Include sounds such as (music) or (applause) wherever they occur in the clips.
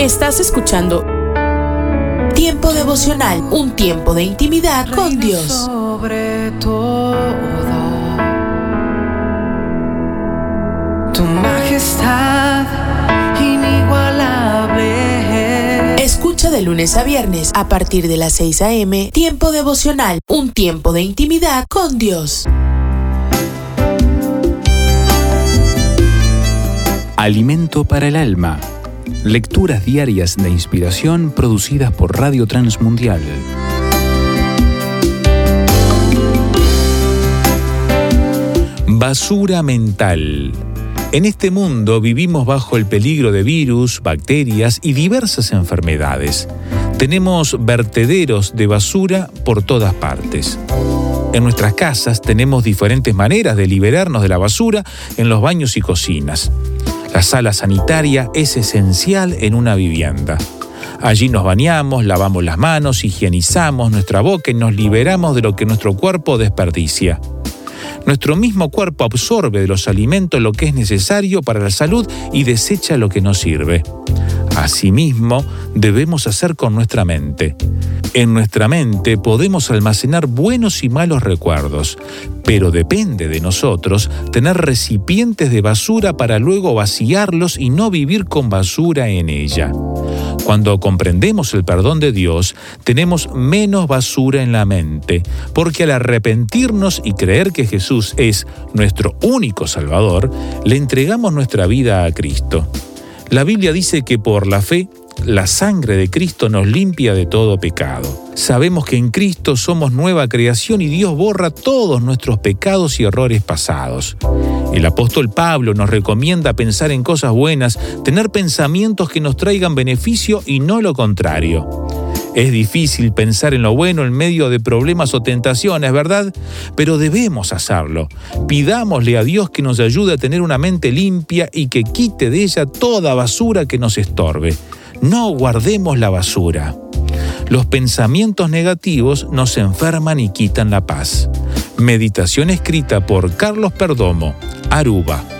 Estás escuchando Tiempo devocional, un tiempo de intimidad con Dios. Sobre todo, tu majestad inigualable. Escucha de lunes a viernes a partir de las 6 a.m. Tiempo devocional, un tiempo de intimidad con Dios. Alimento para el alma. Lecturas diarias de inspiración producidas por Radio Transmundial. Basura mental. En este mundo vivimos bajo el peligro de virus, bacterias y diversas enfermedades. Tenemos vertederos de basura por todas partes. En nuestras casas tenemos diferentes maneras de liberarnos de la basura en los baños y cocinas. La sala sanitaria es esencial en una vivienda. Allí nos bañamos, lavamos las manos, higienizamos nuestra boca y nos liberamos de lo que nuestro cuerpo desperdicia. Nuestro mismo cuerpo absorbe de los alimentos lo que es necesario para la salud y desecha lo que no sirve. Asimismo, debemos hacer con nuestra mente. En nuestra mente podemos almacenar buenos y malos recuerdos, pero depende de nosotros tener recipientes de basura para luego vaciarlos y no vivir con basura en ella. Cuando comprendemos el perdón de Dios, tenemos menos basura en la mente, porque al arrepentirnos y creer que Jesús es nuestro único Salvador, le entregamos nuestra vida a Cristo. La Biblia dice que por la fe la sangre de Cristo nos limpia de todo pecado. Sabemos que en Cristo somos nueva creación y Dios borra todos nuestros pecados y errores pasados. El apóstol Pablo nos recomienda pensar en cosas buenas, tener pensamientos que nos traigan beneficio y no lo contrario. Es difícil pensar en lo bueno en medio de problemas o tentaciones, ¿verdad? Pero debemos hacerlo. Pidámosle a Dios que nos ayude a tener una mente limpia y que quite de ella toda basura que nos estorbe. No guardemos la basura. Los pensamientos negativos nos enferman y quitan la paz. Meditación escrita por Carlos Perdomo, Aruba.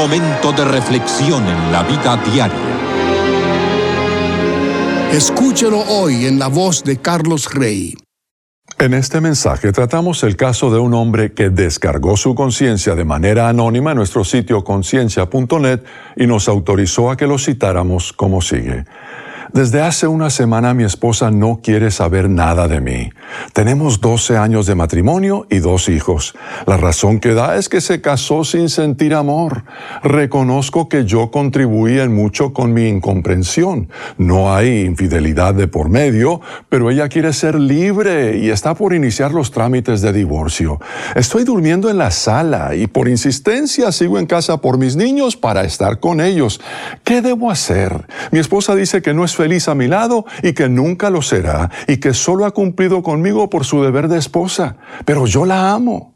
Momento de reflexión en la vida diaria. Escúchelo hoy en la voz de Carlos Rey. En este mensaje tratamos el caso de un hombre que descargó su conciencia de manera anónima en nuestro sitio conciencia.net y nos autorizó a que lo citáramos como sigue. Desde hace una semana mi esposa no quiere saber nada de mí. Tenemos 12 años de matrimonio y dos hijos. La razón que da es que se casó sin sentir amor. Reconozco que yo contribuí en mucho con mi incomprensión. No hay infidelidad de por medio, pero ella quiere ser libre y está por iniciar los trámites de divorcio. Estoy durmiendo en la sala y por insistencia sigo en casa por mis niños para estar con ellos. ¿Qué debo hacer? Mi esposa dice que no es feliz a mi lado y que nunca lo será y que solo ha cumplido conmigo por su deber de esposa, pero yo la amo.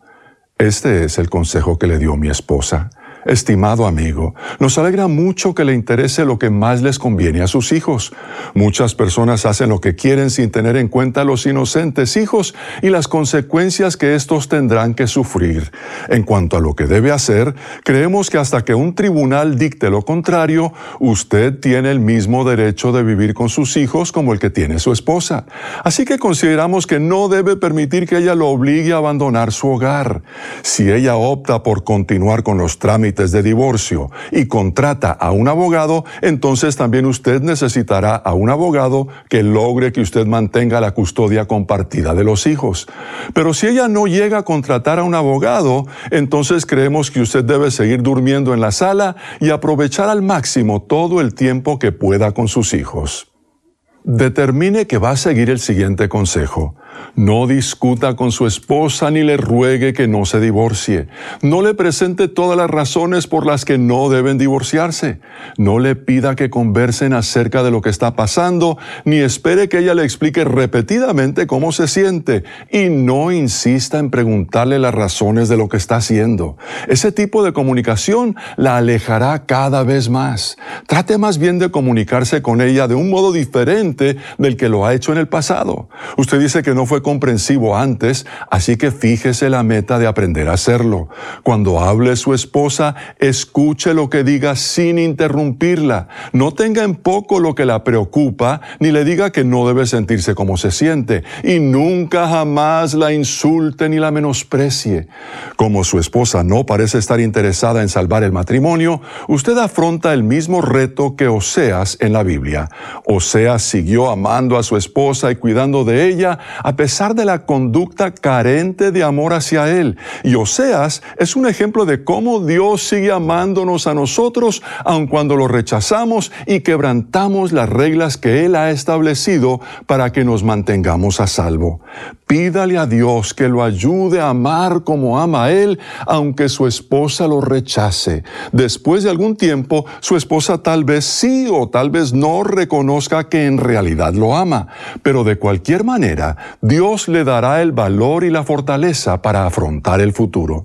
Este es el consejo que le dio mi esposa. Estimado amigo, nos alegra mucho que le interese lo que más les conviene a sus hijos. Muchas personas hacen lo que quieren sin tener en cuenta a los inocentes hijos y las consecuencias que estos tendrán que sufrir. En cuanto a lo que debe hacer, creemos que hasta que un tribunal dicte lo contrario, usted tiene el mismo derecho de vivir con sus hijos como el que tiene su esposa. Así que consideramos que no debe permitir que ella lo obligue a abandonar su hogar. Si ella opta por continuar con los trámites de divorcio y contrata a un abogado, entonces también usted necesitará a un abogado que logre que usted mantenga la custodia compartida de los hijos. Pero si ella no llega a contratar a un abogado, entonces creemos que usted debe seguir durmiendo en la sala y aprovechar al máximo todo el tiempo que pueda con sus hijos. Determine que va a seguir el siguiente consejo. No discuta con su esposa ni le ruegue que no se divorcie. No le presente todas las razones por las que no deben divorciarse. No le pida que conversen acerca de lo que está pasando, ni espere que ella le explique repetidamente cómo se siente. Y no insista en preguntarle las razones de lo que está haciendo. Ese tipo de comunicación la alejará cada vez más. Trate más bien de comunicarse con ella de un modo diferente del que lo ha hecho en el pasado. Usted dice que no fue comprensivo antes, así que fíjese la meta de aprender a hacerlo. Cuando hable su esposa, escuche lo que diga sin interrumpirla. No tenga en poco lo que la preocupa, ni le diga que no debe sentirse como se siente. Y nunca jamás la insulte ni la menosprecie. Como su esposa no parece estar interesada en salvar el matrimonio, usted afronta el mismo reto que Oseas en la Biblia. Oseas siguió amando a su esposa y cuidando de ella a a pesar de la conducta carente de amor hacia Él. Y Oseas es un ejemplo de cómo Dios sigue amándonos a nosotros, aun cuando lo rechazamos y quebrantamos las reglas que Él ha establecido para que nos mantengamos a salvo. Pídale a Dios que lo ayude a amar como ama a Él, aunque su esposa lo rechace. Después de algún tiempo, su esposa tal vez sí o tal vez no reconozca que en realidad lo ama. Pero de cualquier manera, Dios le dará el valor y la fortaleza para afrontar el futuro.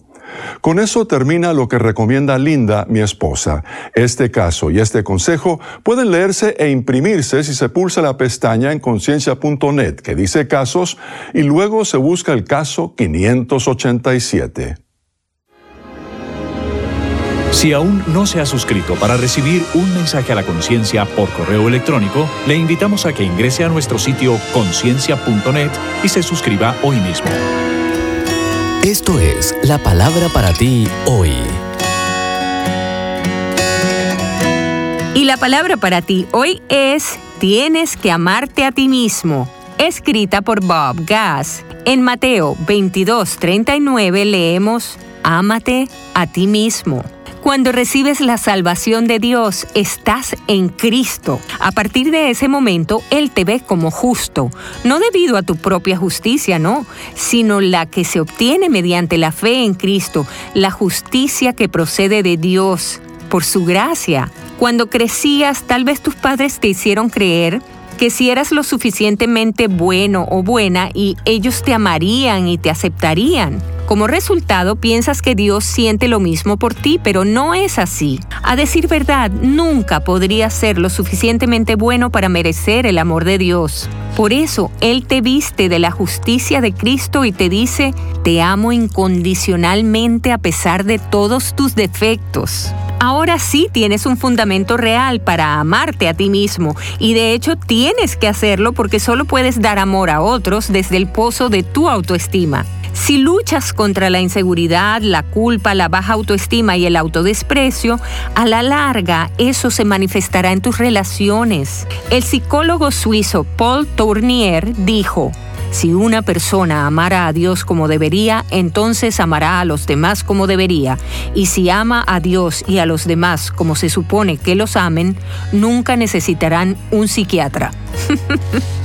Con eso termina lo que recomienda Linda, mi esposa. Este caso y este consejo pueden leerse e imprimirse si se pulsa la pestaña en conciencia.net que dice casos y luego se busca el caso 587. Si aún no se ha suscrito para recibir un mensaje a la conciencia por correo electrónico, le invitamos a que ingrese a nuestro sitio conciencia.net y se suscriba hoy mismo. Esto es la palabra para ti hoy. Y la palabra para ti hoy es Tienes que amarte a ti mismo, escrita por Bob Gass. En Mateo 22:39 leemos, Ámate a ti mismo. Cuando recibes la salvación de Dios, estás en Cristo. A partir de ese momento, Él te ve como justo, no debido a tu propia justicia, no, sino la que se obtiene mediante la fe en Cristo, la justicia que procede de Dios, por su gracia. Cuando crecías, tal vez tus padres te hicieron creer que si eras lo suficientemente bueno o buena y ellos te amarían y te aceptarían. Como resultado, piensas que Dios siente lo mismo por ti, pero no es así. A decir verdad, nunca podrías ser lo suficientemente bueno para merecer el amor de Dios. Por eso, Él te viste de la justicia de Cristo y te dice, te amo incondicionalmente a pesar de todos tus defectos. Ahora sí tienes un fundamento real para amarte a ti mismo y de hecho tienes que hacerlo porque solo puedes dar amor a otros desde el pozo de tu autoestima. Si luchas contra la inseguridad, la culpa, la baja autoestima y el autodesprecio, a la larga eso se manifestará en tus relaciones. El psicólogo suizo Paul Tournier dijo, si una persona amara a Dios como debería, entonces amará a los demás como debería. Y si ama a Dios y a los demás como se supone que los amen, nunca necesitarán un psiquiatra. (laughs)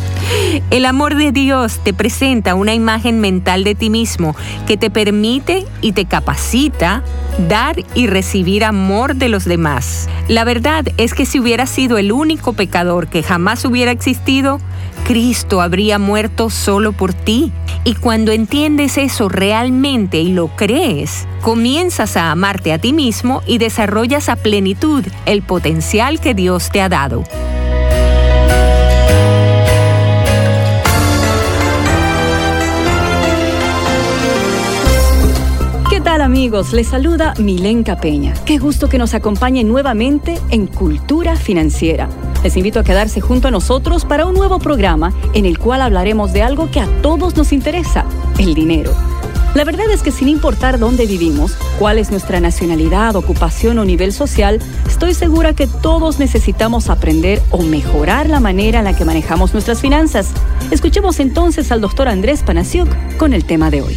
El amor de Dios te presenta una imagen mental de ti mismo que te permite y te capacita dar y recibir amor de los demás. La verdad es que si hubiera sido el único pecador que jamás hubiera existido, Cristo habría muerto solo por ti. Y cuando entiendes eso realmente y lo crees, comienzas a amarte a ti mismo y desarrollas a plenitud el potencial que Dios te ha dado. Amigos? Les saluda Milenka Peña. Qué gusto que nos acompañen nuevamente en Cultura Financiera. Les invito a quedarse junto a nosotros para un nuevo programa en el cual hablaremos de algo que a todos nos interesa, el dinero. La verdad es que sin importar dónde vivimos, cuál es nuestra nacionalidad, ocupación o nivel social, estoy segura que todos necesitamos aprender o mejorar la manera en la que manejamos nuestras finanzas. Escuchemos entonces al doctor Andrés Panasiuk con el tema de hoy.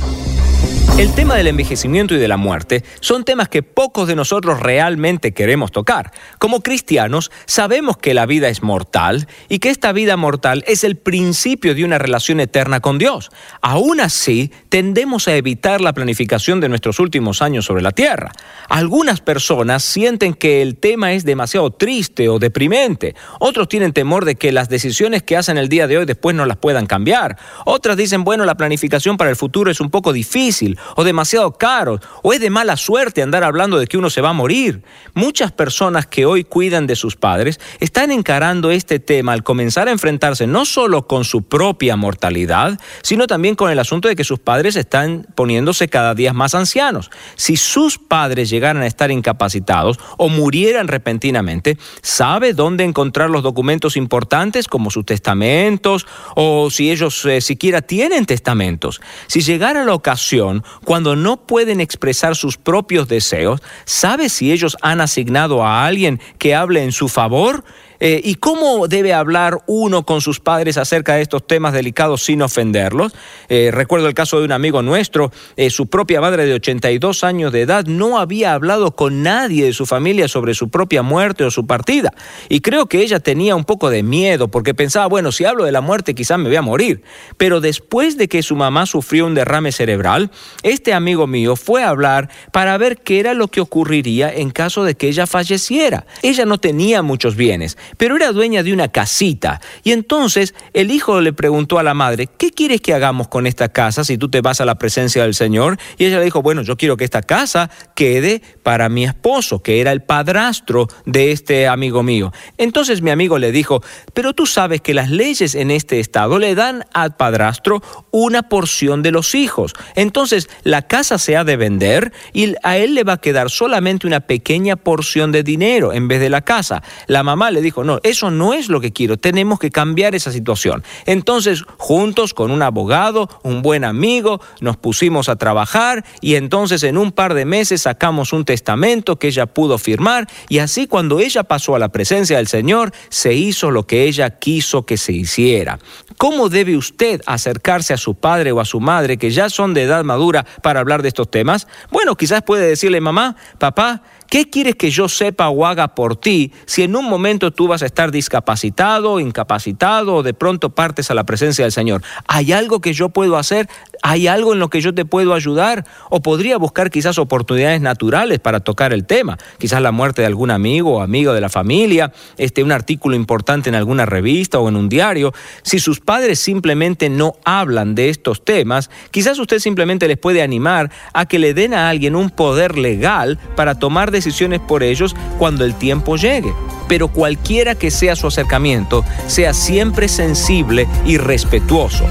El tema del envejecimiento y de la muerte son temas que pocos de nosotros realmente queremos tocar. Como cristianos sabemos que la vida es mortal y que esta vida mortal es el principio de una relación eterna con Dios. Aún así, tendemos a evitar la planificación de nuestros últimos años sobre la tierra. Algunas personas sienten que el tema es demasiado triste o deprimente. Otros tienen temor de que las decisiones que hacen el día de hoy después no las puedan cambiar. Otras dicen, bueno, la planificación para el futuro es un poco difícil o demasiado caros, o es de mala suerte andar hablando de que uno se va a morir. Muchas personas que hoy cuidan de sus padres están encarando este tema al comenzar a enfrentarse no solo con su propia mortalidad, sino también con el asunto de que sus padres están poniéndose cada día más ancianos. Si sus padres llegaran a estar incapacitados o murieran repentinamente, ¿sabe dónde encontrar los documentos importantes como sus testamentos o si ellos eh, siquiera tienen testamentos? Si llegara la ocasión, cuando no pueden expresar sus propios deseos, ¿sabe si ellos han asignado a alguien que hable en su favor? Eh, ¿Y cómo debe hablar uno con sus padres acerca de estos temas delicados sin ofenderlos? Eh, recuerdo el caso de un amigo nuestro, eh, su propia madre de 82 años de edad no había hablado con nadie de su familia sobre su propia muerte o su partida. Y creo que ella tenía un poco de miedo porque pensaba, bueno, si hablo de la muerte quizás me voy a morir. Pero después de que su mamá sufrió un derrame cerebral, este amigo mío fue a hablar para ver qué era lo que ocurriría en caso de que ella falleciera. Ella no tenía muchos bienes pero era dueña de una casita. Y entonces el hijo le preguntó a la madre, ¿qué quieres que hagamos con esta casa si tú te vas a la presencia del Señor? Y ella le dijo, bueno, yo quiero que esta casa quede para mi esposo, que era el padrastro de este amigo mío. Entonces mi amigo le dijo, pero tú sabes que las leyes en este estado le dan al padrastro una porción de los hijos. Entonces la casa se ha de vender y a él le va a quedar solamente una pequeña porción de dinero en vez de la casa. La mamá le dijo, no, eso no es lo que quiero, tenemos que cambiar esa situación. Entonces, juntos con un abogado, un buen amigo, nos pusimos a trabajar y entonces en un par de meses sacamos un testamento que ella pudo firmar y así cuando ella pasó a la presencia del Señor, se hizo lo que ella quiso que se hiciera. ¿Cómo debe usted acercarse a su padre o a su madre que ya son de edad madura para hablar de estos temas? Bueno, quizás puede decirle, mamá, papá, ¿Qué quieres que yo sepa o haga por ti si en un momento tú vas a estar discapacitado, incapacitado o de pronto partes a la presencia del Señor? ¿Hay algo que yo puedo hacer? ¿Hay algo en lo que yo te puedo ayudar? ¿O podría buscar quizás oportunidades naturales para tocar el tema? Quizás la muerte de algún amigo o amigo de la familia, este, un artículo importante en alguna revista o en un diario. Si sus padres simplemente no hablan de estos temas, quizás usted simplemente les puede animar a que le den a alguien un poder legal para tomar decisiones por ellos cuando el tiempo llegue. Pero cualquiera que sea su acercamiento, sea siempre sensible y respetuoso.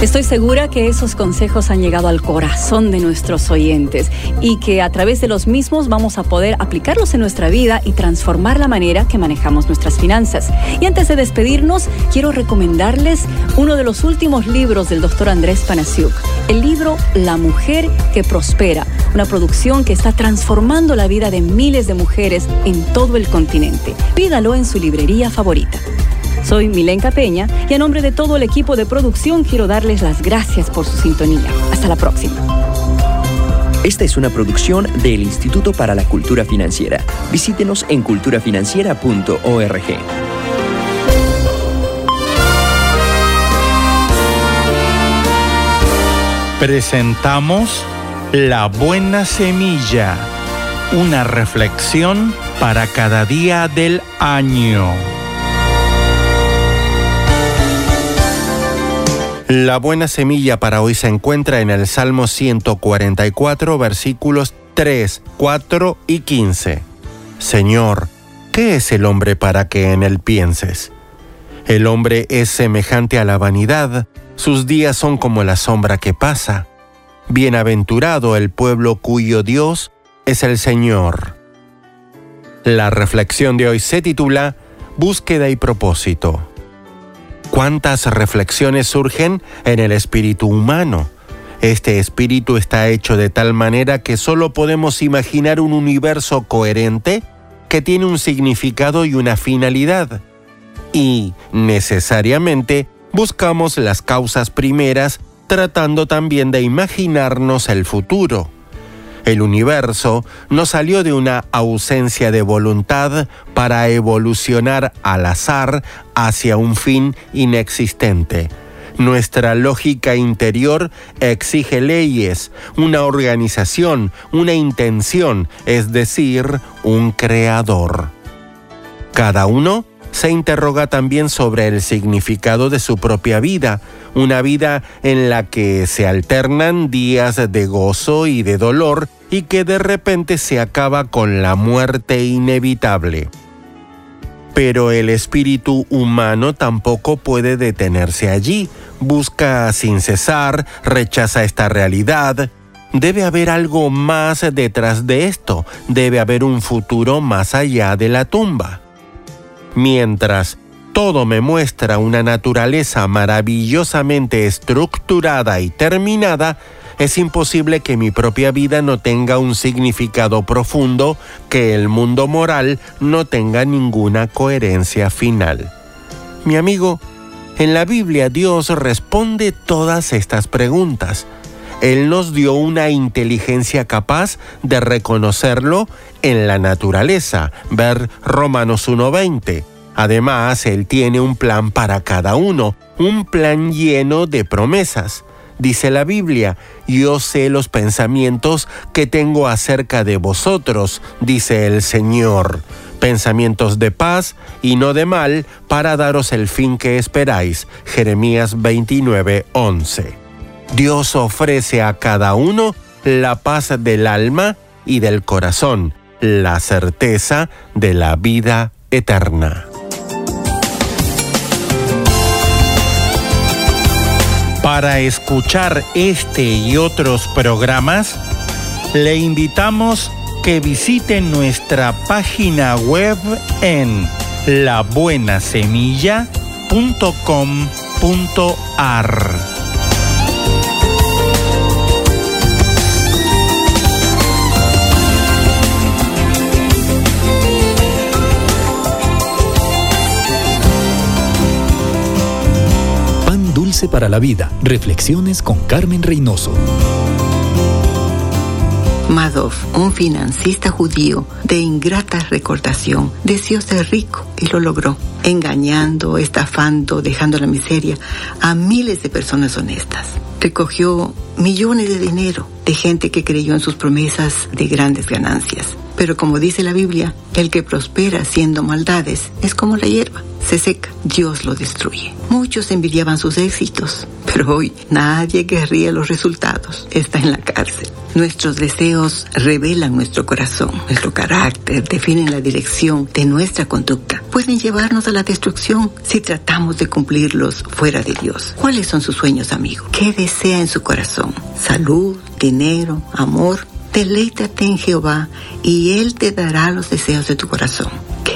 Estoy segura que esos consejos han llegado al corazón de nuestros oyentes y que a través de los mismos vamos a poder aplicarlos en nuestra vida y transformar la manera que manejamos nuestras finanzas. Y antes de despedirnos, quiero recomendarles uno de los últimos libros del doctor Andrés Panasiuk, el libro La mujer que prospera, una producción que está transformando la vida de miles de mujeres en todo el continente. Pídalo en su librería favorita. Soy Milenka Peña y a nombre de todo el equipo de producción quiero darles las gracias por su sintonía. Hasta la próxima. Esta es una producción del Instituto para la Cultura Financiera. Visítenos en culturafinanciera.org. Presentamos La Buena Semilla, una reflexión para cada día del año. La buena semilla para hoy se encuentra en el Salmo 144, versículos 3, 4 y 15. Señor, ¿qué es el hombre para que en él pienses? El hombre es semejante a la vanidad, sus días son como la sombra que pasa. Bienaventurado el pueblo cuyo Dios es el Señor. La reflexión de hoy se titula Búsqueda y propósito. ¿Cuántas reflexiones surgen en el espíritu humano? Este espíritu está hecho de tal manera que solo podemos imaginar un universo coherente que tiene un significado y una finalidad. Y, necesariamente, buscamos las causas primeras tratando también de imaginarnos el futuro. El universo no salió de una ausencia de voluntad para evolucionar al azar hacia un fin inexistente. Nuestra lógica interior exige leyes, una organización, una intención, es decir, un creador. Cada uno se interroga también sobre el significado de su propia vida, una vida en la que se alternan días de gozo y de dolor y que de repente se acaba con la muerte inevitable. Pero el espíritu humano tampoco puede detenerse allí, busca sin cesar, rechaza esta realidad, Debe haber algo más detrás de esto, debe haber un futuro más allá de la tumba. Mientras todo me muestra una naturaleza maravillosamente estructurada y terminada, es imposible que mi propia vida no tenga un significado profundo, que el mundo moral no tenga ninguna coherencia final. Mi amigo, en la Biblia Dios responde todas estas preguntas. Él nos dio una inteligencia capaz de reconocerlo en la naturaleza, ver Romanos 1.20. Además, Él tiene un plan para cada uno, un plan lleno de promesas. Dice la Biblia, yo sé los pensamientos que tengo acerca de vosotros, dice el Señor, pensamientos de paz y no de mal, para daros el fin que esperáis. Jeremías 29:11. Dios ofrece a cada uno la paz del alma y del corazón, la certeza de la vida eterna. Para escuchar este y otros programas, le invitamos que visite nuestra página web en labuenasemilla.com.ar. para la Vida. Reflexiones con Carmen Reynoso. Madoff, un financista judío de ingrata recordación, deseó ser rico y lo logró, engañando, estafando, dejando la miseria a miles de personas honestas. Recogió millones de dinero de gente que creyó en sus promesas de grandes ganancias. Pero como dice la Biblia, el que prospera haciendo maldades es como la hierba se seca, Dios lo destruye. Muchos envidiaban sus éxitos, pero hoy nadie querría los resultados. Está en la cárcel. Nuestros deseos revelan nuestro corazón, nuestro carácter, definen la dirección de nuestra conducta. Pueden llevarnos a la destrucción si tratamos de cumplirlos fuera de Dios. ¿Cuáles son sus sueños, amigo? ¿Qué desea en su corazón? ¿Salud? ¿Dinero? ¿Amor? Deleítate en Jehová y Él te dará los deseos de tu corazón.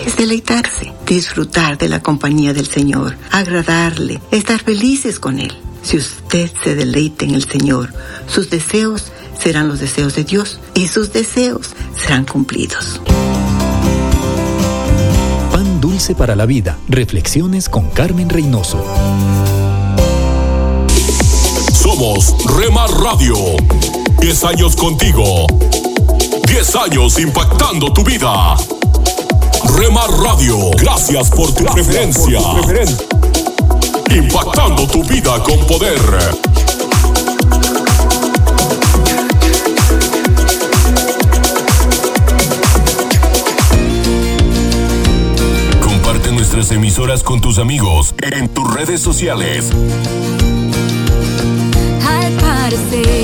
¿Qué es deleitarse? Disfrutar de la compañía del Señor, agradarle, estar felices con Él. Si usted se deleita en el Señor, sus deseos serán los deseos de Dios y sus deseos serán cumplidos. Pan dulce para la vida. Reflexiones con Carmen Reynoso. Somos Remar Radio. 10 años contigo. 10 años impactando tu vida. Rema Radio. Gracias por tu Gracias preferencia. Impactando tu vida con poder. Comparte nuestras emisoras con tus amigos en tus redes sociales. Al parecer.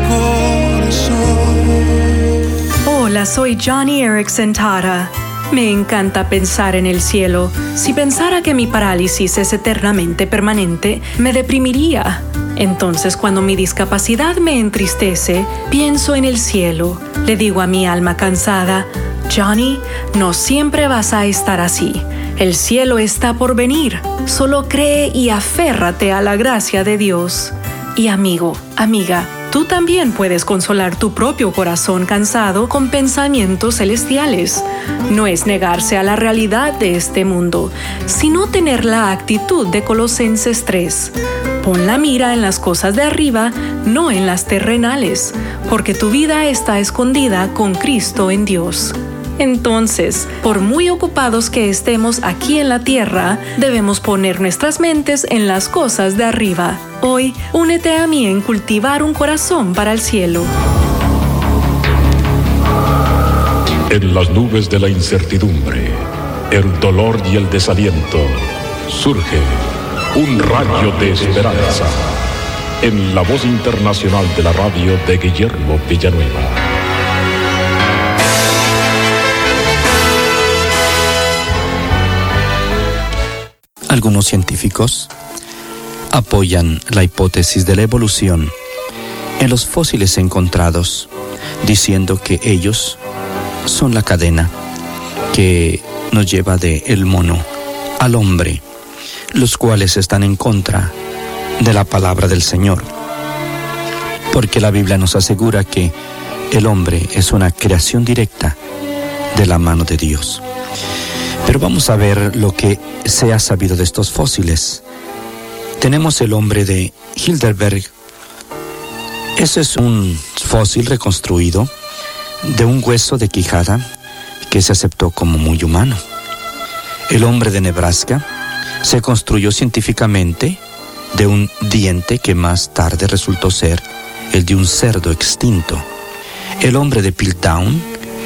Hola, soy Johnny Erickson Tara. Me encanta pensar en el cielo. Si pensara que mi parálisis es eternamente permanente, me deprimiría. Entonces cuando mi discapacidad me entristece, pienso en el cielo. Le digo a mi alma cansada, Johnny, no siempre vas a estar así. El cielo está por venir. Solo cree y aférrate a la gracia de Dios. Y amigo, amiga, Tú también puedes consolar tu propio corazón cansado con pensamientos celestiales. No es negarse a la realidad de este mundo, sino tener la actitud de Colosenses 3. Pon la mira en las cosas de arriba, no en las terrenales, porque tu vida está escondida con Cristo en Dios. Entonces, por muy ocupados que estemos aquí en la tierra, debemos poner nuestras mentes en las cosas de arriba. Hoy, únete a mí en cultivar un corazón para el cielo. En las nubes de la incertidumbre, el dolor y el desaliento, surge un rayo de esperanza en la voz internacional de la radio de Guillermo Villanueva. Algunos científicos apoyan la hipótesis de la evolución en los fósiles encontrados, diciendo que ellos son la cadena que nos lleva de el mono al hombre, los cuales están en contra de la palabra del Señor. Porque la Biblia nos asegura que el hombre es una creación directa de la mano de Dios. Pero vamos a ver lo que se ha sabido de estos fósiles. Tenemos el hombre de Hilderberg. Ese es un fósil reconstruido de un hueso de quijada que se aceptó como muy humano. El hombre de Nebraska se construyó científicamente de un diente que más tarde resultó ser el de un cerdo extinto. El hombre de Piltdown,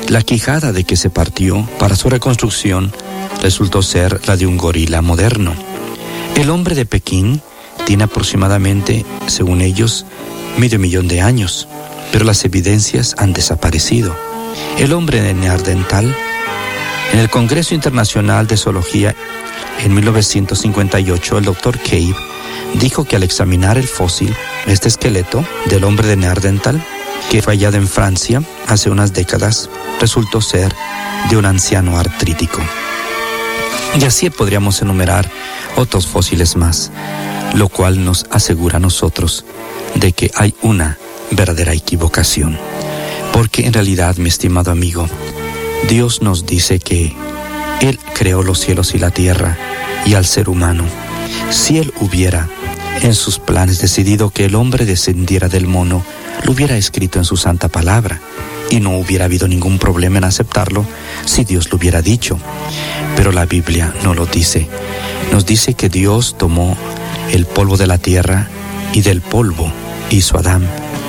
la quijada de que se partió para su reconstrucción resultó ser la de un gorila moderno. El hombre de Pekín tiene aproximadamente, según ellos, medio millón de años, pero las evidencias han desaparecido. El hombre de Neandertal, en el Congreso Internacional de Zoología en 1958, el doctor Cave dijo que al examinar el fósil, este esqueleto del hombre de Neandertal, que fue hallado en Francia hace unas décadas, resultó ser de un anciano artrítico. Y así podríamos enumerar otros fósiles más, lo cual nos asegura a nosotros de que hay una verdadera equivocación. Porque en realidad, mi estimado amigo, Dios nos dice que Él creó los cielos y la tierra y al ser humano. Si Él hubiera en sus planes decidido que el hombre descendiera del mono, lo hubiera escrito en su santa palabra y no hubiera habido ningún problema en aceptarlo si Dios lo hubiera dicho. Pero la Biblia no lo dice. Nos dice que Dios tomó el polvo de la tierra y del polvo hizo a Adán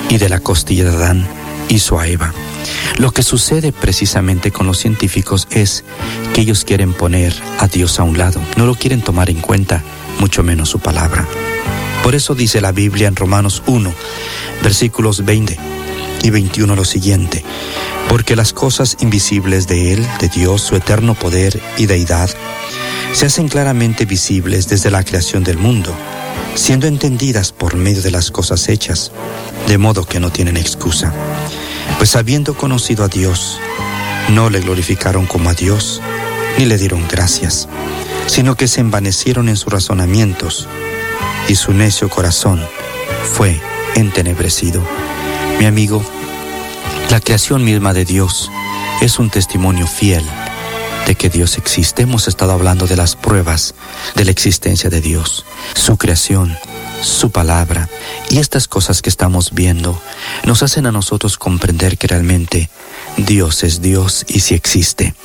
y de la costilla de Adán hizo a Eva. Lo que sucede precisamente con los científicos es que ellos quieren poner a Dios a un lado, no lo quieren tomar en cuenta, mucho menos su palabra. Por eso dice la Biblia en Romanos 1, versículos 20 y 21 lo siguiente, porque las cosas invisibles de Él, de Dios, su eterno poder y deidad, se hacen claramente visibles desde la creación del mundo, siendo entendidas por medio de las cosas hechas, de modo que no tienen excusa. Pues habiendo conocido a Dios, no le glorificaron como a Dios, ni le dieron gracias, sino que se envanecieron en sus razonamientos, y su necio corazón fue entenebrecido. Mi amigo, la creación misma de Dios es un testimonio fiel de que Dios existe. Hemos estado hablando de las pruebas de la existencia de Dios, su creación, su palabra y estas cosas que estamos viendo nos hacen a nosotros comprender que realmente Dios es Dios y si existe.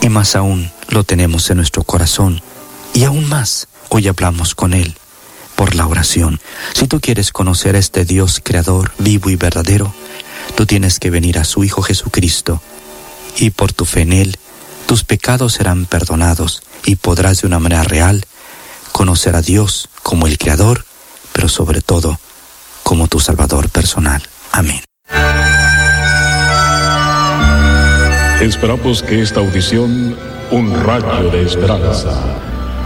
Y más aún lo tenemos en nuestro corazón. Y aún más, hoy hablamos con Él por la oración. Si tú quieres conocer a este Dios creador, vivo y verdadero, tú tienes que venir a su Hijo Jesucristo y por tu fe en Él tus pecados serán perdonados y podrás de una manera real conocer a Dios como el Creador, pero sobre todo como tu Salvador personal. Amén. Esperamos que esta audición, un rayo de esperanza,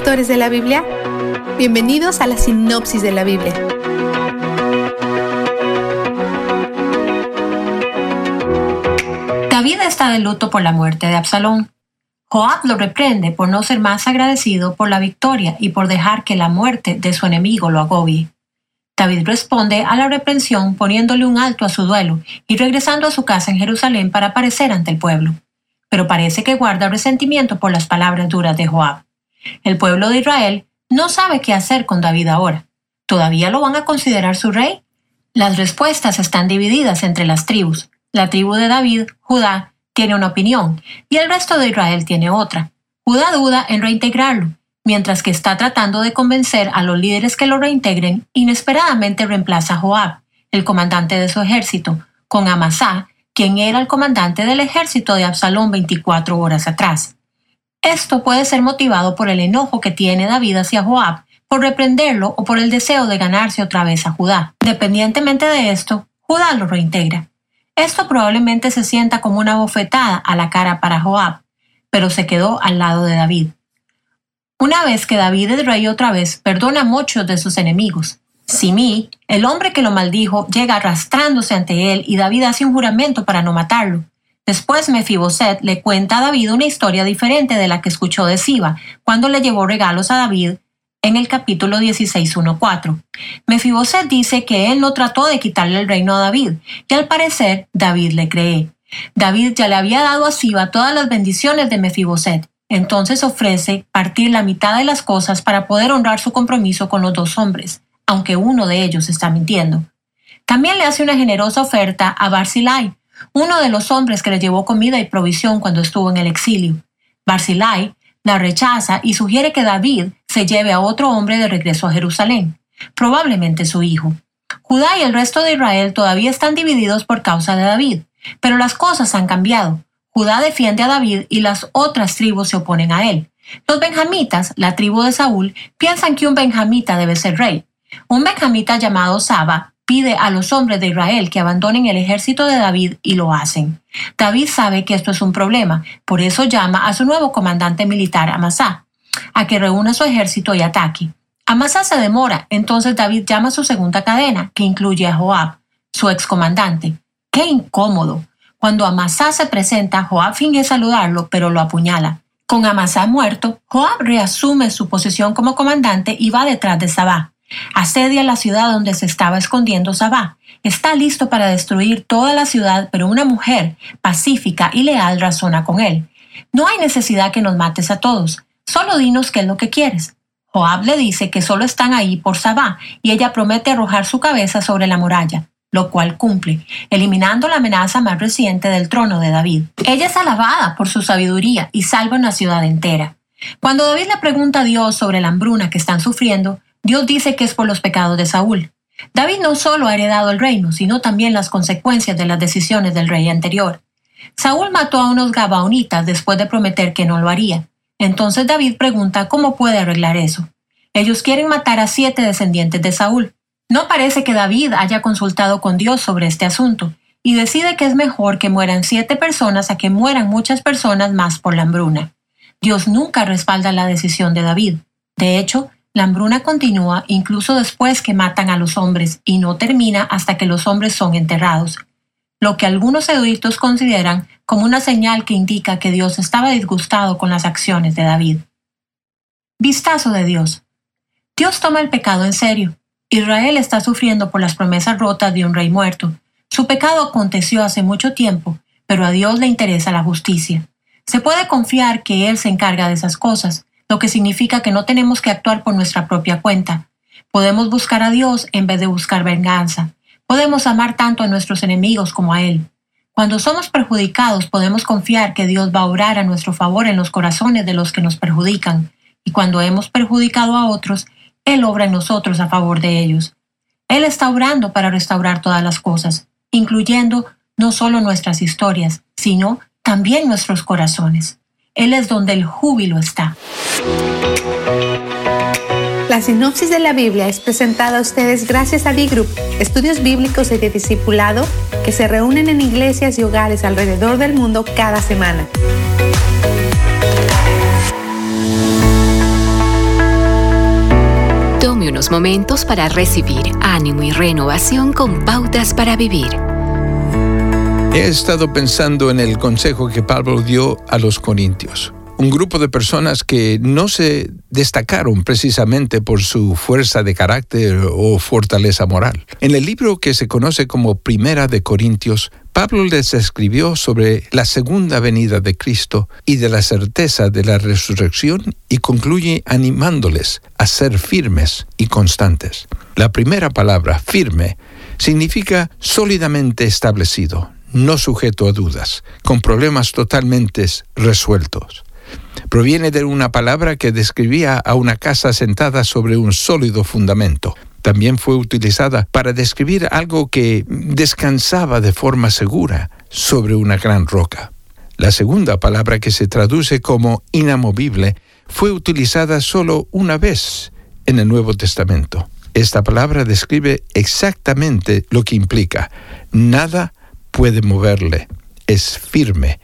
Lectores de la Biblia, bienvenidos a la sinopsis de la Biblia. David está de luto por la muerte de Absalón. Joab lo reprende por no ser más agradecido por la victoria y por dejar que la muerte de su enemigo lo agobie. David responde a la reprensión poniéndole un alto a su duelo y regresando a su casa en Jerusalén para aparecer ante el pueblo. Pero parece que guarda resentimiento por las palabras duras de Joab. El pueblo de Israel no sabe qué hacer con David ahora. ¿Todavía lo van a considerar su rey? Las respuestas están divididas entre las tribus. La tribu de David, Judá, tiene una opinión y el resto de Israel tiene otra. Judá duda en reintegrarlo, Mientras que está tratando de convencer a los líderes que lo reintegren, inesperadamente reemplaza a Joab, el comandante de su ejército, con Amasá, quien era el comandante del ejército de Absalón 24 horas atrás. Esto puede ser motivado por el enojo que tiene David hacia Joab, por reprenderlo o por el deseo de ganarse otra vez a Judá. Dependientemente de esto, Judá lo reintegra. Esto probablemente se sienta como una bofetada a la cara para Joab, pero se quedó al lado de David. Una vez que David es rey otra vez, perdona a muchos de sus enemigos. Simí, el hombre que lo maldijo, llega arrastrándose ante él y David hace un juramento para no matarlo. Después Mefiboset le cuenta a David una historia diferente de la que escuchó de Siba, cuando le llevó regalos a David en el capítulo 16.1.4. Mefiboset dice que él no trató de quitarle el reino a David, y al parecer David le cree. David ya le había dado a Siba todas las bendiciones de Mefiboset, entonces ofrece partir la mitad de las cosas para poder honrar su compromiso con los dos hombres, aunque uno de ellos está mintiendo. También le hace una generosa oferta a Barzillai, uno de los hombres que le llevó comida y provisión cuando estuvo en el exilio. Barzillai la rechaza y sugiere que David se lleve a otro hombre de regreso a Jerusalén, probablemente su hijo. Judá y el resto de Israel todavía están divididos por causa de David, pero las cosas han cambiado. Judá defiende a David y las otras tribus se oponen a él. Los benjamitas, la tribu de Saúl, piensan que un benjamita debe ser rey. Un benjamita llamado Saba pide a los hombres de Israel que abandonen el ejército de David y lo hacen. David sabe que esto es un problema, por eso llama a su nuevo comandante militar, Amasá, a que reúna su ejército y ataque. Amasá se demora, entonces David llama a su segunda cadena, que incluye a Joab, su excomandante. ¡Qué incómodo! Cuando Amasá se presenta, Joab finge saludarlo, pero lo apuñala. Con Amasá muerto, Joab reasume su posición como comandante y va detrás de Sabá. Asedia la ciudad donde se estaba escondiendo Sabá. Está listo para destruir toda la ciudad, pero una mujer pacífica y leal razona con él. No hay necesidad que nos mates a todos. Solo dinos qué es lo que quieres. Joab le dice que solo están ahí por Sabá y ella promete arrojar su cabeza sobre la muralla lo cual cumple, eliminando la amenaza más reciente del trono de David. Ella es alabada por su sabiduría y salva una ciudad entera. Cuando David le pregunta a Dios sobre la hambruna que están sufriendo, Dios dice que es por los pecados de Saúl. David no solo ha heredado el reino, sino también las consecuencias de las decisiones del rey anterior. Saúl mató a unos gabaonitas después de prometer que no lo haría. Entonces David pregunta cómo puede arreglar eso. Ellos quieren matar a siete descendientes de Saúl, no parece que David haya consultado con Dios sobre este asunto y decide que es mejor que mueran siete personas a que mueran muchas personas más por la hambruna. Dios nunca respalda la decisión de David. De hecho, la hambruna continúa incluso después que matan a los hombres y no termina hasta que los hombres son enterrados, lo que algunos eruditos consideran como una señal que indica que Dios estaba disgustado con las acciones de David. Vistazo de Dios. Dios toma el pecado en serio Israel está sufriendo por las promesas rotas de un rey muerto. Su pecado aconteció hace mucho tiempo, pero a Dios le interesa la justicia. Se puede confiar que Él se encarga de esas cosas, lo que significa que no tenemos que actuar por nuestra propia cuenta. Podemos buscar a Dios en vez de buscar venganza. Podemos amar tanto a nuestros enemigos como a Él. Cuando somos perjudicados podemos confiar que Dios va a obrar a nuestro favor en los corazones de los que nos perjudican. Y cuando hemos perjudicado a otros, Él obra en nosotros a favor de ellos. Él está obrando para restaurar todas las cosas, incluyendo no solo nuestras historias, sino también nuestros corazones. Él es donde el júbilo está. La sinopsis de la Biblia es presentada a ustedes gracias a B-Group, estudios bíblicos y de discipulado que se reúnen en iglesias y hogares alrededor del mundo cada semana. Tome unos momentos para recibir ánimo y renovación con pautas para vivir. He estado pensando en el consejo que Pablo dio a los corintios un grupo de personas que no se destacaron precisamente por su fuerza de carácter o fortaleza moral. En el libro que se conoce como Primera de Corintios, Pablo les escribió sobre la segunda venida de Cristo y de la certeza de la resurrección y concluye animándoles a ser firmes y constantes. La primera palabra, firme, significa sólidamente establecido, no sujeto a dudas, con problemas totalmente resueltos proviene de una palabra que describía a una casa sentada sobre un sólido fundamento. También fue utilizada para describir algo que descansaba de forma segura sobre una gran roca. La segunda palabra que se traduce como inamovible fue utilizada solo una vez en el Nuevo Testamento. Esta palabra describe exactamente lo que implica. Nada puede moverle. Es firme,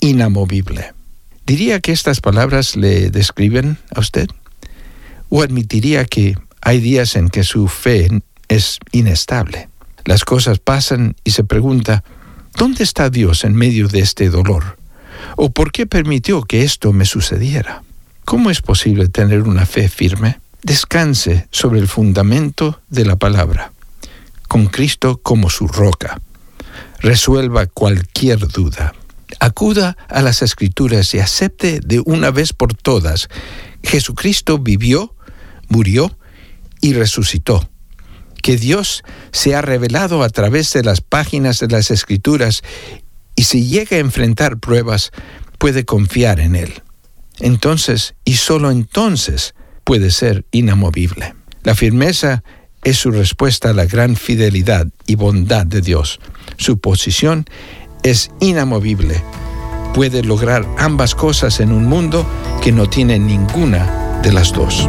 inamovible. ¿Diría que estas palabras le describen a usted? ¿O admitiría que hay días en que su fe es inestable? Las cosas pasan y se pregunta, ¿dónde está Dios en medio de este dolor? ¿O por qué permitió que esto me sucediera? ¿Cómo es posible tener una fe firme? Descanse sobre el fundamento de la palabra, con Cristo como su roca. Resuelva cualquier duda acuda a las escrituras y acepte de una vez por todas, Jesucristo vivió, murió y resucitó. Que Dios se ha revelado a través de las páginas de las escrituras y si llega a enfrentar pruebas, puede confiar en Él. Entonces, y solo entonces, puede ser inamovible. La firmeza es su respuesta a la gran fidelidad y bondad de Dios. Su posición es inamovible. Puede lograr ambas cosas en un mundo que no tiene ninguna de las dos.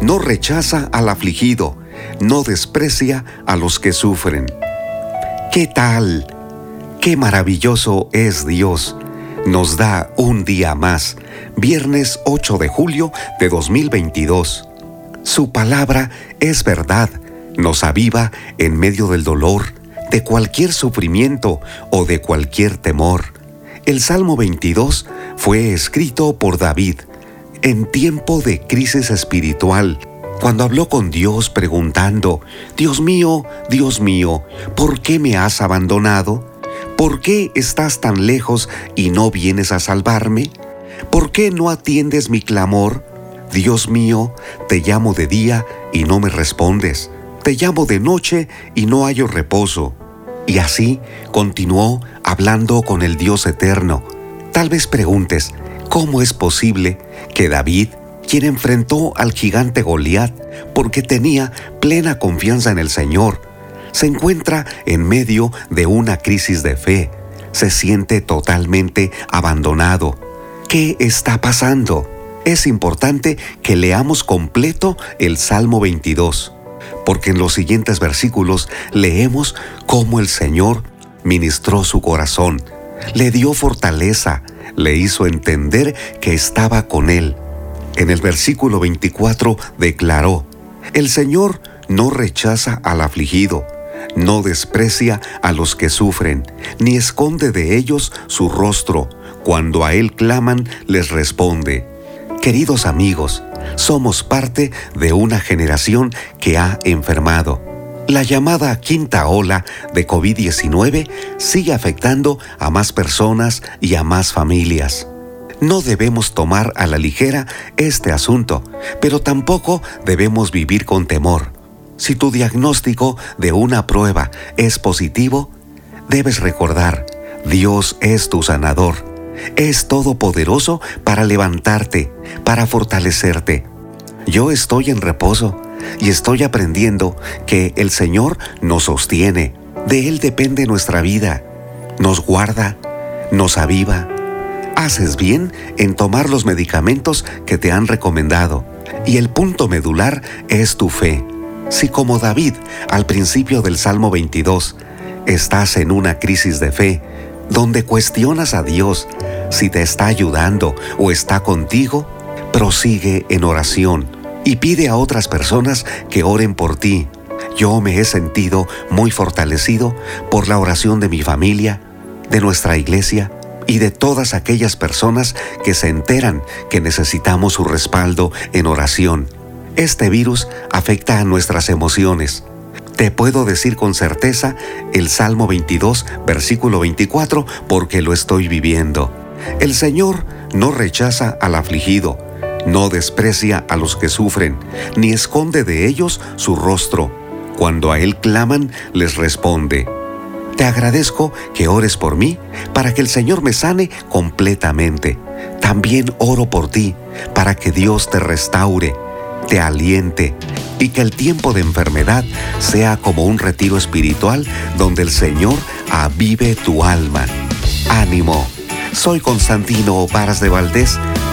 no rechaza al afligido, no desprecia a los que sufren. ¿Qué tal? Qué maravilloso es Dios. Nos da un día más, viernes 8 de julio de 2022. Su palabra es verdad, nos aviva en medio del dolor, de cualquier sufrimiento o de cualquier temor. El Salmo 22 fue escrito por David, en tiempo de crisis espiritual, cuando habló con Dios preguntando, Dios mío, Dios mío, ¿por qué me has abandonado? ¿Por qué estás tan lejos y no vienes a salvarme? ¿Por qué no atiendes mi clamor? Dios mío, te llamo de día y no me respondes. Te llamo de noche y no hallo reposo. Y así continuó hablando con el Dios eterno. Tal vez preguntes, ¿Cómo es posible que David, quien enfrentó al gigante Goliat porque tenía plena confianza en el Señor, se encuentra en medio de una crisis de fe? Se siente totalmente abandonado. ¿Qué está pasando? Es importante que leamos completo el Salmo 22, porque en los siguientes versículos leemos cómo el Señor ministró su corazón, le dio fortaleza, le hizo entender que estaba con él. En el versículo 24 declaró, El Señor no rechaza al afligido, no desprecia a los que sufren, ni esconde de ellos su rostro. Cuando a Él claman, les responde. Queridos amigos, somos parte de una generación que ha enfermado. La llamada quinta ola de COVID-19 sigue afectando a más personas y a más familias. No debemos tomar a la ligera este asunto, pero tampoco debemos vivir con temor. Si tu diagnóstico de una prueba es positivo, debes recordar, Dios es tu sanador. Es todopoderoso para levantarte, para fortalecerte. Yo estoy en reposo y estoy aprendiendo que el Señor nos sostiene. De Él depende nuestra vida. Nos guarda, nos aviva. Haces bien en tomar los medicamentos que te han recomendado. Y el punto medular es tu fe. Si como David al principio del Salmo 22 estás en una crisis de fe, donde cuestionas a Dios si te está ayudando o está contigo, prosigue en oración y pide a otras personas que oren por ti. Yo me he sentido muy fortalecido por la oración de mi familia, de nuestra iglesia y de todas aquellas personas que se enteran que necesitamos su respaldo en oración. Este virus afecta a nuestras emociones. Te puedo decir con certeza el Salmo 22, versículo 24, porque lo estoy viviendo. El Señor no rechaza al afligido, no desprecia a los que sufren, ni esconde de ellos su rostro. Cuando a Él claman, les responde. Te agradezco que ores por mí para que el Señor me sane completamente. También oro por ti para que Dios te restaure te aliente y que el tiempo de enfermedad sea como un retiro espiritual donde el Señor avive tu alma. Ánimo. Soy Constantino Varas de Valdés.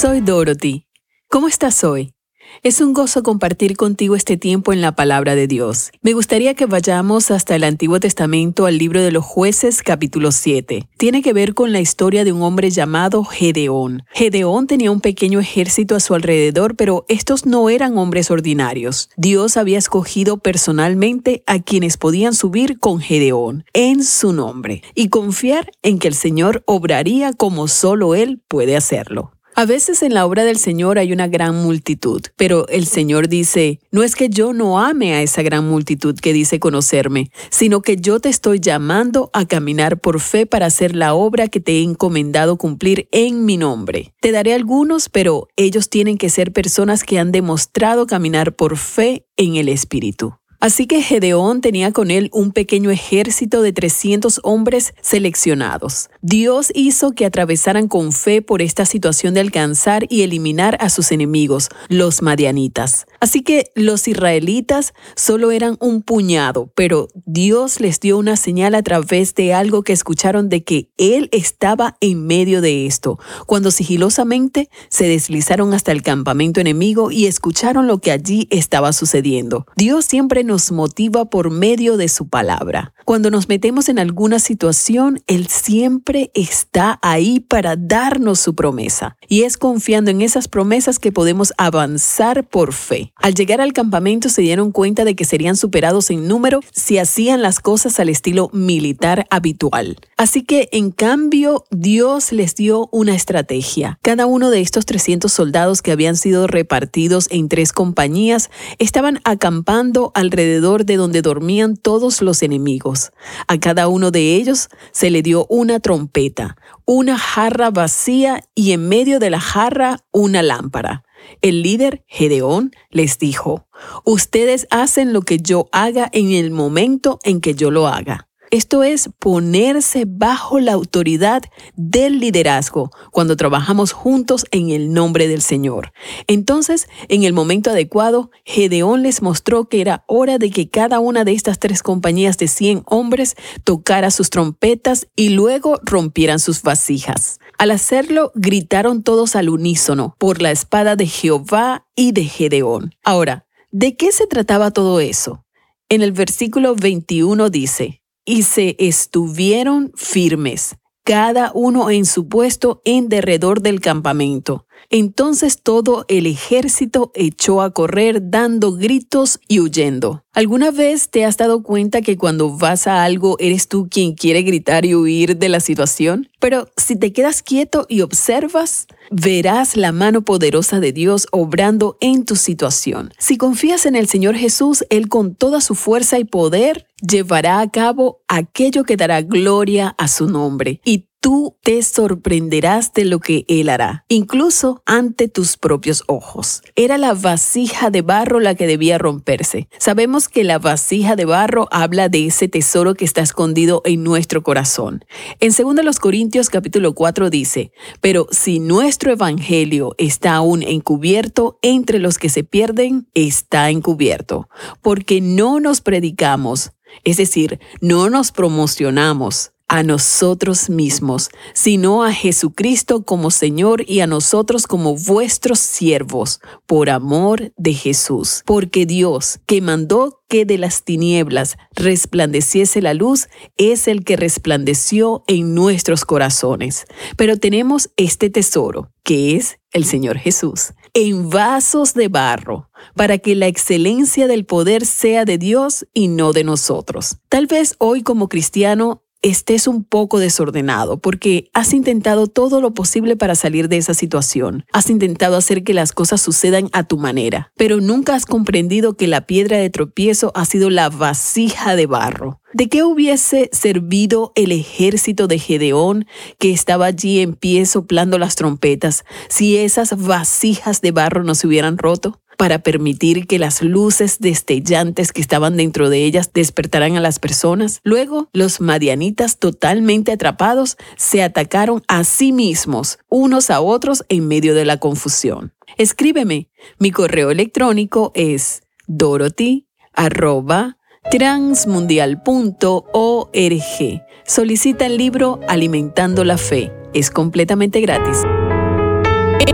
Soy Dorothy. ¿Cómo estás hoy? Es un gozo compartir contigo este tiempo en la palabra de Dios. Me gustaría que vayamos hasta el Antiguo Testamento al libro de los jueces capítulo 7. Tiene que ver con la historia de un hombre llamado Gedeón. Gedeón tenía un pequeño ejército a su alrededor, pero estos no eran hombres ordinarios. Dios había escogido personalmente a quienes podían subir con Gedeón en su nombre y confiar en que el Señor obraría como solo Él puede hacerlo. A veces en la obra del Señor hay una gran multitud, pero el Señor dice, no es que yo no ame a esa gran multitud que dice conocerme, sino que yo te estoy llamando a caminar por fe para hacer la obra que te he encomendado cumplir en mi nombre. Te daré algunos, pero ellos tienen que ser personas que han demostrado caminar por fe en el Espíritu. Así que Gedeón tenía con él un pequeño ejército de 300 hombres seleccionados. Dios hizo que atravesaran con fe por esta situación de alcanzar y eliminar a sus enemigos, los madianitas. Así que los israelitas solo eran un puñado, pero Dios les dio una señal a través de algo que escucharon de que Él estaba en medio de esto, cuando sigilosamente se deslizaron hasta el campamento enemigo y escucharon lo que allí estaba sucediendo. Dios siempre nos motiva por medio de su palabra. Cuando nos metemos en alguna situación, Él siempre está ahí para darnos su promesa. Y es confiando en esas promesas que podemos avanzar por fe. Al llegar al campamento se dieron cuenta de que serían superados en número si hacían las cosas al estilo militar habitual. Así que, en cambio, Dios les dio una estrategia. Cada uno de estos 300 soldados que habían sido repartidos en tres compañías estaban acampando alrededor alrededor de donde dormían todos los enemigos. A cada uno de ellos se le dio una trompeta, una jarra vacía y en medio de la jarra una lámpara. El líder, Gedeón, les dijo, Ustedes hacen lo que yo haga en el momento en que yo lo haga. Esto es ponerse bajo la autoridad del liderazgo cuando trabajamos juntos en el nombre del Señor. Entonces, en el momento adecuado, Gedeón les mostró que era hora de que cada una de estas tres compañías de 100 hombres tocara sus trompetas y luego rompieran sus vasijas. Al hacerlo, gritaron todos al unísono por la espada de Jehová y de Gedeón. Ahora, ¿de qué se trataba todo eso? En el versículo 21 dice, y se estuvieron firmes, cada uno en su puesto en derredor del campamento. Entonces todo el ejército echó a correr dando gritos y huyendo. ¿Alguna vez te has dado cuenta que cuando vas a algo eres tú quien quiere gritar y huir de la situación? Pero si te quedas quieto y observas, verás la mano poderosa de Dios obrando en tu situación. Si confías en el Señor Jesús, Él con toda su fuerza y poder llevará a cabo aquello que dará gloria a su nombre. Y tú te sorprenderás de lo que Él hará, incluso ante tus propios ojos. Era la vasija de barro la que debía romperse. Sabemos que la vasija de barro habla de ese tesoro que está escondido en nuestro corazón. En 2 Corintios capítulo 4 dice, pero si nuestro evangelio está aún encubierto entre los que se pierden, está encubierto, porque no nos predicamos, es decir, no nos promocionamos a nosotros mismos, sino a Jesucristo como Señor y a nosotros como vuestros siervos, por amor de Jesús. Porque Dios, que mandó que de las tinieblas resplandeciese la luz, es el que resplandeció en nuestros corazones. Pero tenemos este tesoro, que es el Señor Jesús, en vasos de barro, para que la excelencia del poder sea de Dios y no de nosotros. Tal vez hoy como cristiano estés un poco desordenado porque has intentado todo lo posible para salir de esa situación. Has intentado hacer que las cosas sucedan a tu manera, pero nunca has comprendido que la piedra de tropiezo ha sido la vasija de barro. ¿De qué hubiese servido el ejército de Gedeón que estaba allí en pie soplando las trompetas si esas vasijas de barro no se hubieran roto? Para permitir que las luces destellantes que estaban dentro de ellas despertaran a las personas. Luego, los madianitas totalmente atrapados se atacaron a sí mismos, unos a otros en medio de la confusión. Escríbeme. Mi correo electrónico es dorothy@transmundial.org. Solicita el libro Alimentando la Fe. Es completamente gratis.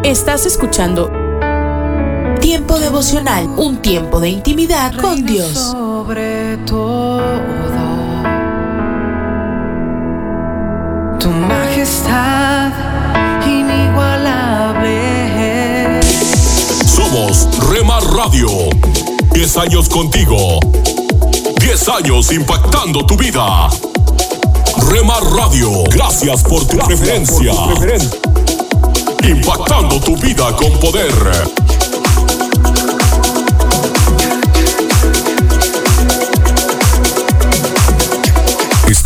Estás escuchando Tiempo devocional, un tiempo de intimidad con Dios. Sobre todo, tu majestad inigualable. Somos Remar Radio. 10 años contigo. 10 años impactando tu vida. Remar Radio, gracias por tu preferencia. Impactando tu vida con poder.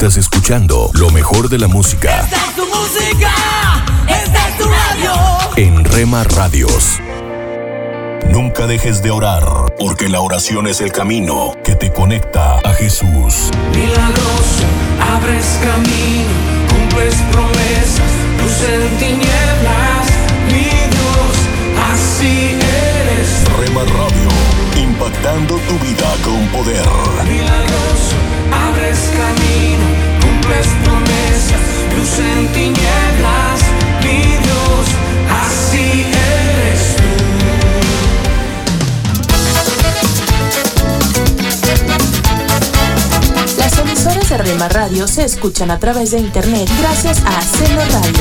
Estás escuchando lo mejor de la música. Esta es tu música, esta es tu radio. En Rema Radios. Nunca dejes de orar, porque la oración es el camino que te conecta a Jesús. Milagroso, abres camino, cumples promesas, luz en tinieblas, mi Dios, así eres. Rema Radio, impactando tu vida con poder. Milagroso, abres camino, cumples promesas, luz en tinieblas, mi Dios, así eres tú. Las emisoras de Rema Radio se escuchan a través de internet gracias a Celo Radio.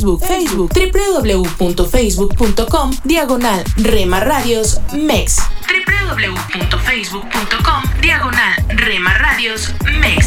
Facebook, Facebook, www.facebook.com, diagonal Rema Radios MEX. www.facebook.com, diagonal Rema Radios MEX.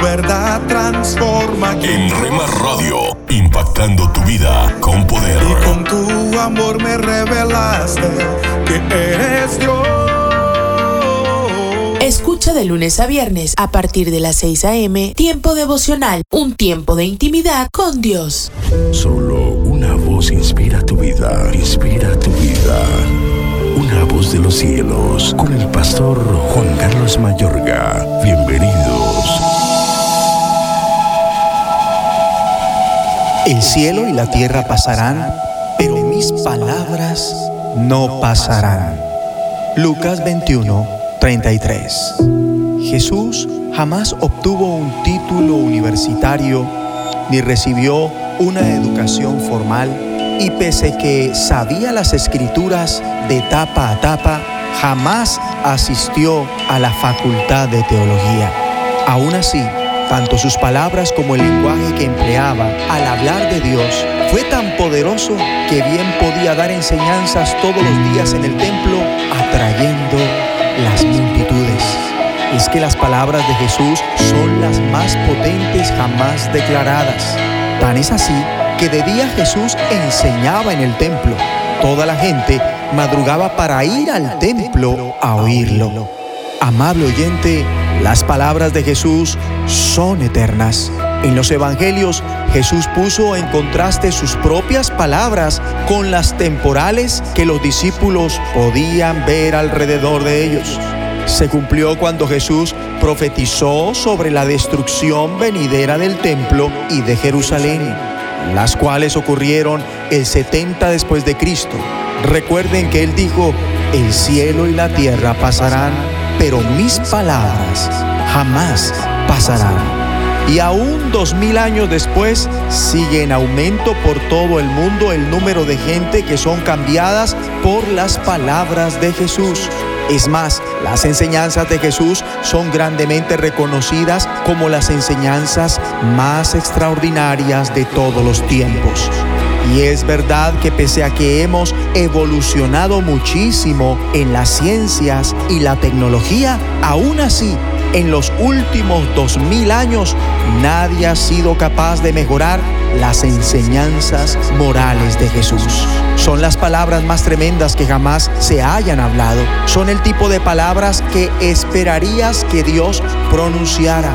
Verdad transforma. En Rema Radio, impactando tu vida con poder. Con tu amor me revelaste que eres Dios. Escucha de lunes a viernes a partir de las 6 a.m. Tiempo devocional, un tiempo de intimidad con Dios. Solo una voz inspira tu vida, inspira tu vida. Una voz de los cielos, con el pastor Juan Carlos Mayorga. Bienvenidos. El cielo y la tierra pasarán, pero mis palabras no pasarán. Lucas 21, 33. Jesús jamás obtuvo un título universitario ni recibió una educación formal y pese que sabía las escrituras de tapa a tapa, jamás asistió a la facultad de teología. Aún así, tanto sus palabras como el lenguaje que empleaba al hablar de Dios fue tan poderoso que bien podía dar enseñanzas todos los días en el templo, atrayendo las multitudes. Es que las palabras de Jesús son las más potentes jamás declaradas. Tan es así que de día Jesús enseñaba en el templo. Toda la gente madrugaba para ir al templo a oírlo. Amable oyente, las palabras de Jesús son eternas. En los evangelios, Jesús puso en contraste sus propias palabras con las temporales que los discípulos podían ver alrededor de ellos. Se cumplió cuando Jesús profetizó sobre la destrucción venidera del templo y de Jerusalén, las cuales ocurrieron el 70 después de Cristo. Recuerden que él dijo, el cielo y la tierra pasarán, pero mis palabras jamás pasarán. Y aún dos mil años después sigue en aumento por todo el mundo el número de gente que son cambiadas por las palabras de Jesús. Es más, las enseñanzas de Jesús son grandemente reconocidas como las enseñanzas más extraordinarias de todos los tiempos. Y es verdad que pese a que hemos evolucionado muchísimo en las ciencias y la tecnología, aún así, en los últimos dos mil años, nadie ha sido capaz de mejorar las enseñanzas morales de Jesús. Son las palabras más tremendas que jamás se hayan hablado. Son el tipo de palabras que esperarías que Dios pronunciara.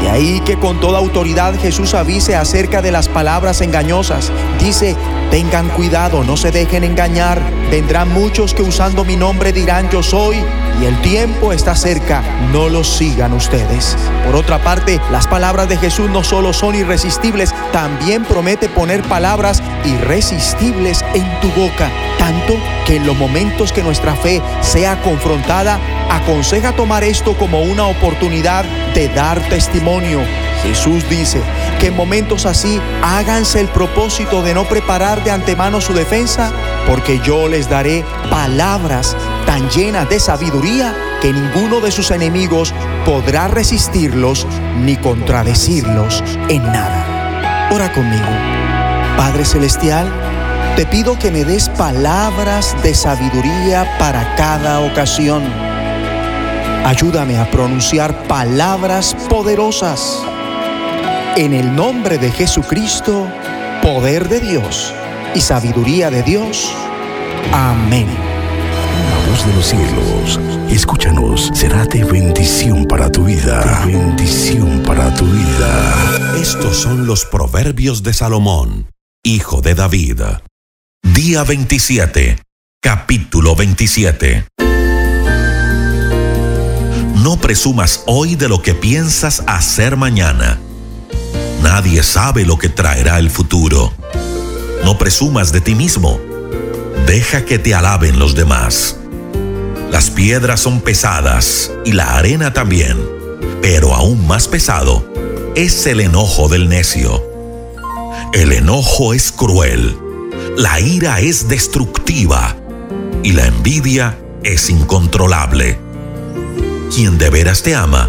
De ahí que con toda autoridad Jesús avise acerca de las palabras engañosas. Dice, tengan cuidado, no se dejen engañar. Vendrán muchos que usando mi nombre dirán yo soy y el tiempo está cerca, no los sigan ustedes. Por otra parte, las palabras de Jesús no solo son irresistibles, también promete poner palabras irresistibles en tu boca, tanto que en los momentos que nuestra fe sea confrontada, aconseja tomar esto como una oportunidad de dar testimonio. Jesús dice que en momentos así háganse el propósito de no preparar de antemano su defensa, porque yo les daré palabras tan llenas de sabiduría que ninguno de sus enemigos podrá resistirlos ni contradecirlos en nada. Ora conmigo. Padre Celestial, te pido que me des palabras de sabiduría para cada ocasión. Ayúdame a pronunciar palabras poderosas. En el nombre de Jesucristo, poder de Dios y sabiduría de Dios. Amén. La voz de los cielos, escúchanos, será de bendición para tu vida. De bendición para tu vida. Estos son los proverbios de Salomón, hijo de David. Día 27, capítulo 27. No presumas hoy de lo que piensas hacer mañana. Nadie sabe lo que traerá el futuro. No presumas de ti mismo. Deja que te alaben los demás. Las piedras son pesadas y la arena también, pero aún más pesado es el enojo del necio. El enojo es cruel, la ira es destructiva y la envidia es incontrolable. Quien de veras te ama,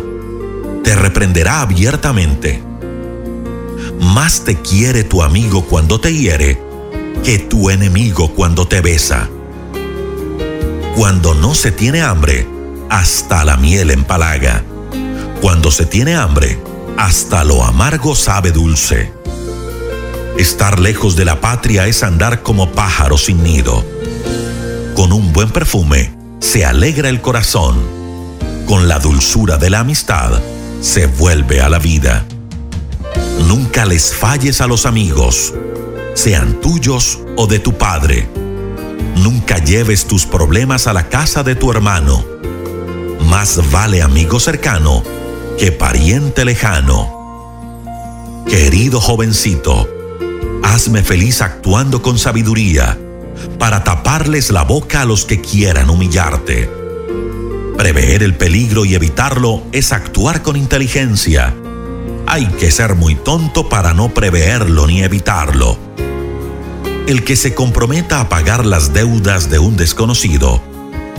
te reprenderá abiertamente. Más te quiere tu amigo cuando te hiere que tu enemigo cuando te besa. Cuando no se tiene hambre, hasta la miel empalaga. Cuando se tiene hambre, hasta lo amargo sabe dulce. Estar lejos de la patria es andar como pájaro sin nido. Con un buen perfume se alegra el corazón. Con la dulzura de la amistad se vuelve a la vida. Nunca les falles a los amigos, sean tuyos o de tu padre. Nunca lleves tus problemas a la casa de tu hermano. Más vale amigo cercano que pariente lejano. Querido jovencito, hazme feliz actuando con sabiduría para taparles la boca a los que quieran humillarte. Prever el peligro y evitarlo es actuar con inteligencia. Hay que ser muy tonto para no preverlo ni evitarlo. El que se comprometa a pagar las deudas de un desconocido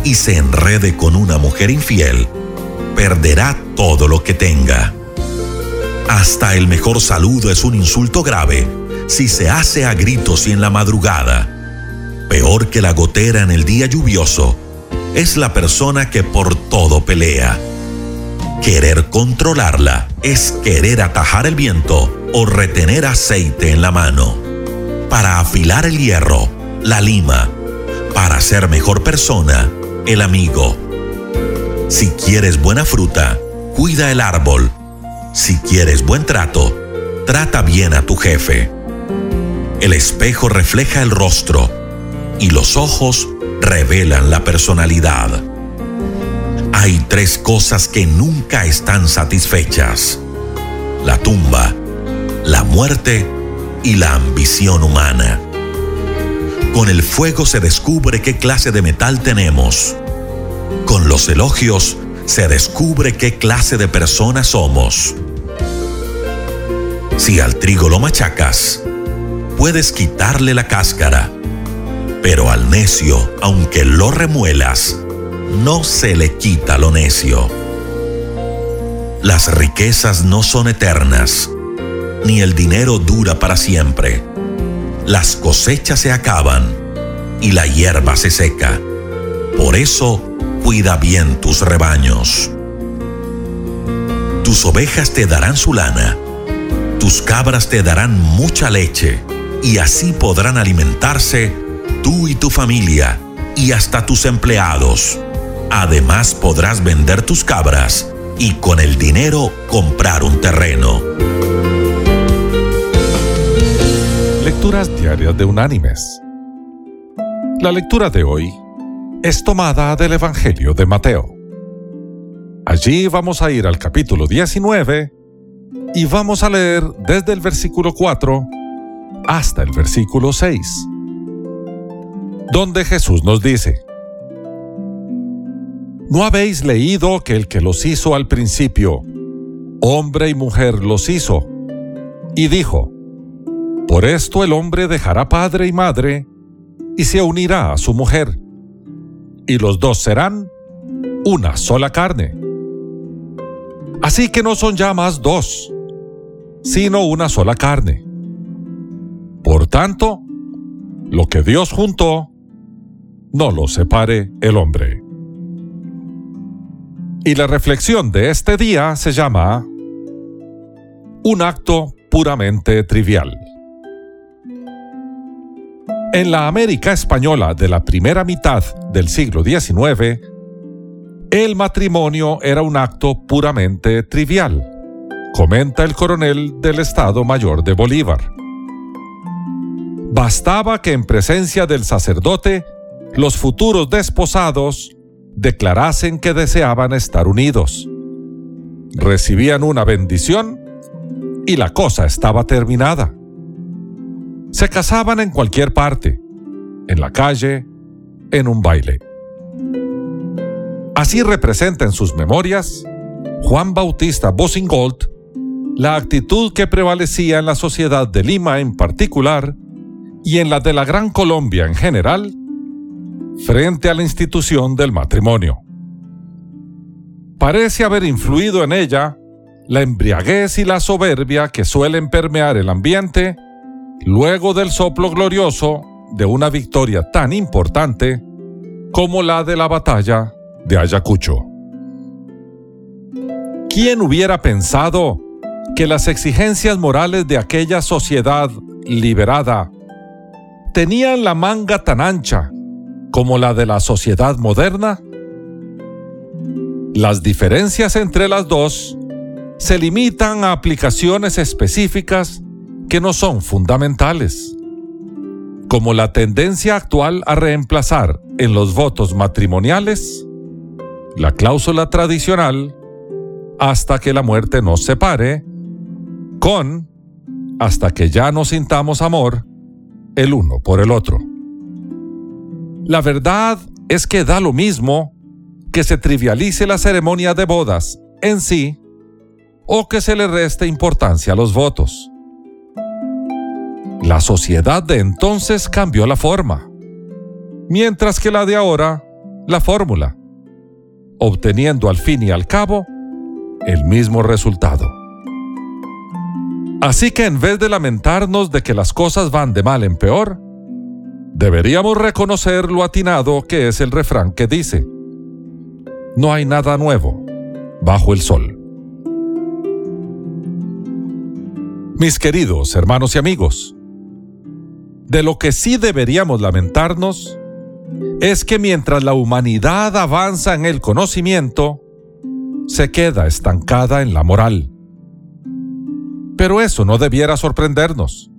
y se enrede con una mujer infiel, perderá todo lo que tenga. Hasta el mejor saludo es un insulto grave si se hace a gritos y en la madrugada. Peor que la gotera en el día lluvioso es la persona que por todo pelea. Querer controlarla es querer atajar el viento o retener aceite en la mano. Para afilar el hierro, la lima. Para ser mejor persona, el amigo. Si quieres buena fruta, cuida el árbol. Si quieres buen trato, trata bien a tu jefe. El espejo refleja el rostro y los ojos revelan la personalidad. Hay tres cosas que nunca están satisfechas. La tumba, la muerte y la ambición humana. Con el fuego se descubre qué clase de metal tenemos. Con los elogios se descubre qué clase de personas somos. Si al trigo lo machacas, puedes quitarle la cáscara, pero al necio, aunque lo remuelas, no se le quita lo necio. Las riquezas no son eternas, ni el dinero dura para siempre. Las cosechas se acaban y la hierba se seca. Por eso, cuida bien tus rebaños. Tus ovejas te darán su lana, tus cabras te darán mucha leche, y así podrán alimentarse tú y tu familia, y hasta tus empleados. Además podrás vender tus cabras y con el dinero comprar un terreno. Lecturas diarias de Unánimes. La lectura de hoy es tomada del Evangelio de Mateo. Allí vamos a ir al capítulo 19 y vamos a leer desde el versículo 4 hasta el versículo 6, donde Jesús nos dice, ¿No habéis leído que el que los hizo al principio, hombre y mujer los hizo? Y dijo, Por esto el hombre dejará padre y madre y se unirá a su mujer y los dos serán una sola carne. Así que no son ya más dos, sino una sola carne. Por tanto, lo que Dios juntó, no lo separe el hombre. Y la reflexión de este día se llama Un acto puramente trivial. En la América española de la primera mitad del siglo XIX, el matrimonio era un acto puramente trivial, comenta el coronel del Estado Mayor de Bolívar. Bastaba que en presencia del sacerdote los futuros desposados declarasen que deseaban estar unidos. Recibían una bendición y la cosa estaba terminada. Se casaban en cualquier parte, en la calle, en un baile. Así representa en sus memorias Juan Bautista Bosingold la actitud que prevalecía en la sociedad de Lima en particular y en la de la Gran Colombia en general frente a la institución del matrimonio. Parece haber influido en ella la embriaguez y la soberbia que suelen permear el ambiente luego del soplo glorioso de una victoria tan importante como la de la batalla de Ayacucho. ¿Quién hubiera pensado que las exigencias morales de aquella sociedad liberada tenían la manga tan ancha como la de la sociedad moderna? Las diferencias entre las dos se limitan a aplicaciones específicas que no son fundamentales, como la tendencia actual a reemplazar en los votos matrimoniales la cláusula tradicional hasta que la muerte nos separe, con hasta que ya no sintamos amor el uno por el otro. La verdad es que da lo mismo que se trivialice la ceremonia de bodas en sí o que se le reste importancia a los votos. La sociedad de entonces cambió la forma, mientras que la de ahora la fórmula, obteniendo al fin y al cabo el mismo resultado. Así que en vez de lamentarnos de que las cosas van de mal en peor, deberíamos reconocer lo atinado que es el refrán que dice, no hay nada nuevo bajo el sol. Mis queridos hermanos y amigos, de lo que sí deberíamos lamentarnos es que mientras la humanidad avanza en el conocimiento, se queda estancada en la moral. Pero eso no debiera sorprendernos,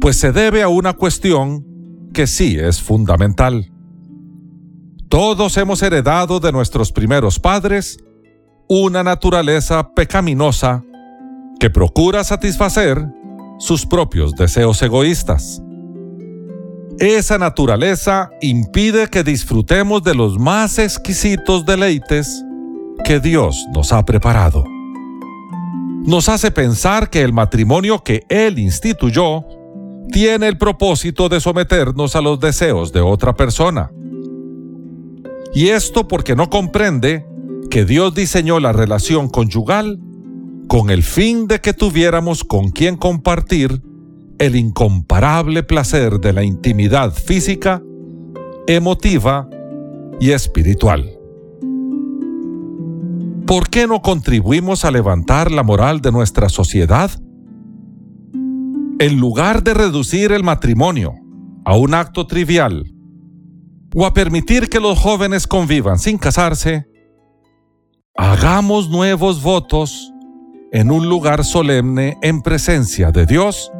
pues se debe a una cuestión que sí es fundamental. Todos hemos heredado de nuestros primeros padres una naturaleza pecaminosa que procura satisfacer sus propios deseos egoístas. Esa naturaleza impide que disfrutemos de los más exquisitos deleites que Dios nos ha preparado. Nos hace pensar que el matrimonio que Él instituyó tiene el propósito de someternos a los deseos de otra persona. Y esto porque no comprende que Dios diseñó la relación conyugal con el fin de que tuviéramos con quien compartir el incomparable placer de la intimidad física, emotiva y espiritual. ¿Por qué no contribuimos a levantar la moral de nuestra sociedad? En lugar de reducir el matrimonio a un acto trivial o a permitir que los jóvenes convivan sin casarse, hagamos nuevos votos en un lugar solemne en presencia de Dios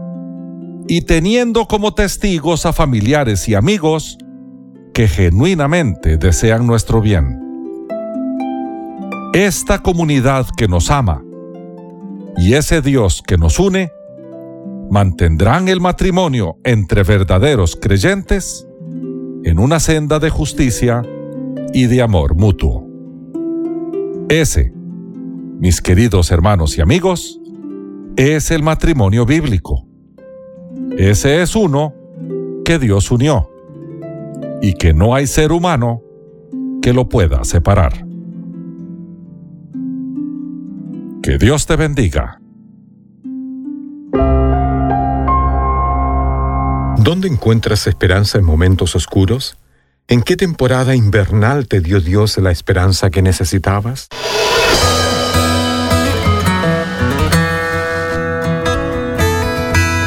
y teniendo como testigos a familiares y amigos que genuinamente desean nuestro bien. Esta comunidad que nos ama y ese Dios que nos une mantendrán el matrimonio entre verdaderos creyentes en una senda de justicia y de amor mutuo. Ese, mis queridos hermanos y amigos, es el matrimonio bíblico. Ese es uno que Dios unió y que no hay ser humano que lo pueda separar. Que Dios te bendiga. ¿Dónde encuentras esperanza en momentos oscuros? ¿En qué temporada invernal te dio Dios la esperanza que necesitabas?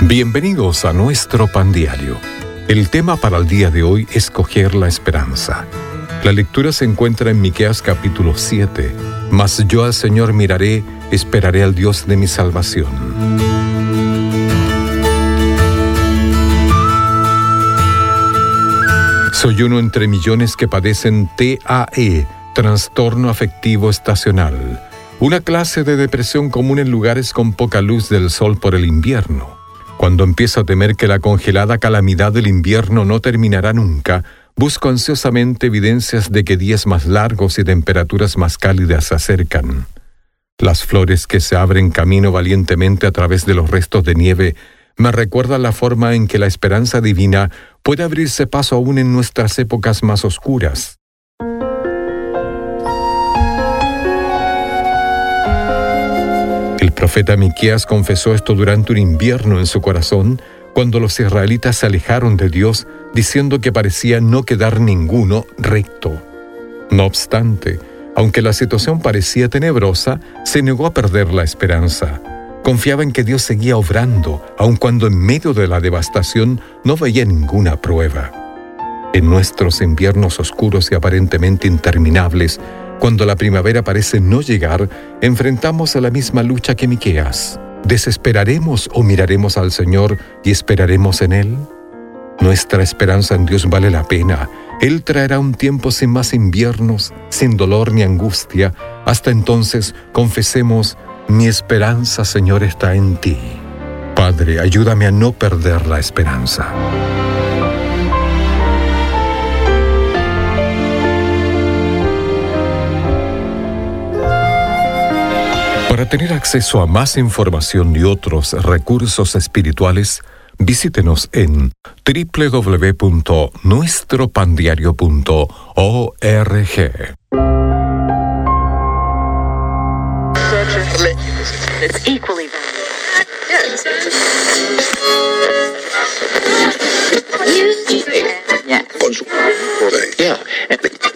Bienvenidos a nuestro pan diario. El tema para el día de hoy es coger la esperanza. La lectura se encuentra en Miqueas capítulo 7. Mas yo al Señor miraré esperaré al Dios de mi salvación. Soy uno entre millones que padecen TAE, trastorno afectivo estacional, una clase de depresión común en lugares con poca luz del sol por el invierno. Cuando empiezo a temer que la congelada calamidad del invierno no terminará nunca, busco ansiosamente evidencias de que días más largos y temperaturas más cálidas se acercan. Las flores que se abren camino valientemente a través de los restos de nieve me recuerdan la forma en que la esperanza divina puede abrirse paso aún en nuestras épocas más oscuras. El profeta Miqueas confesó esto durante un invierno en su corazón, cuando los israelitas se alejaron de Dios, diciendo que parecía no quedar ninguno recto. No obstante, aunque la situación parecía tenebrosa, se negó a perder la esperanza. Confiaba en que Dios seguía obrando, aun cuando en medio de la devastación no veía ninguna prueba. En nuestros inviernos oscuros y aparentemente interminables, cuando la primavera parece no llegar, enfrentamos a la misma lucha que Miqueas. ¿Desesperaremos o miraremos al Señor y esperaremos en Él? Nuestra esperanza en Dios vale la pena. Él traerá un tiempo sin más inviernos, sin dolor ni angustia. Hasta entonces, confesemos, mi esperanza, Señor, está en ti. Padre, ayúdame a no perder la esperanza. Para tener acceso a más información y otros recursos espirituales, visítenos en www.nuestropandiario.org.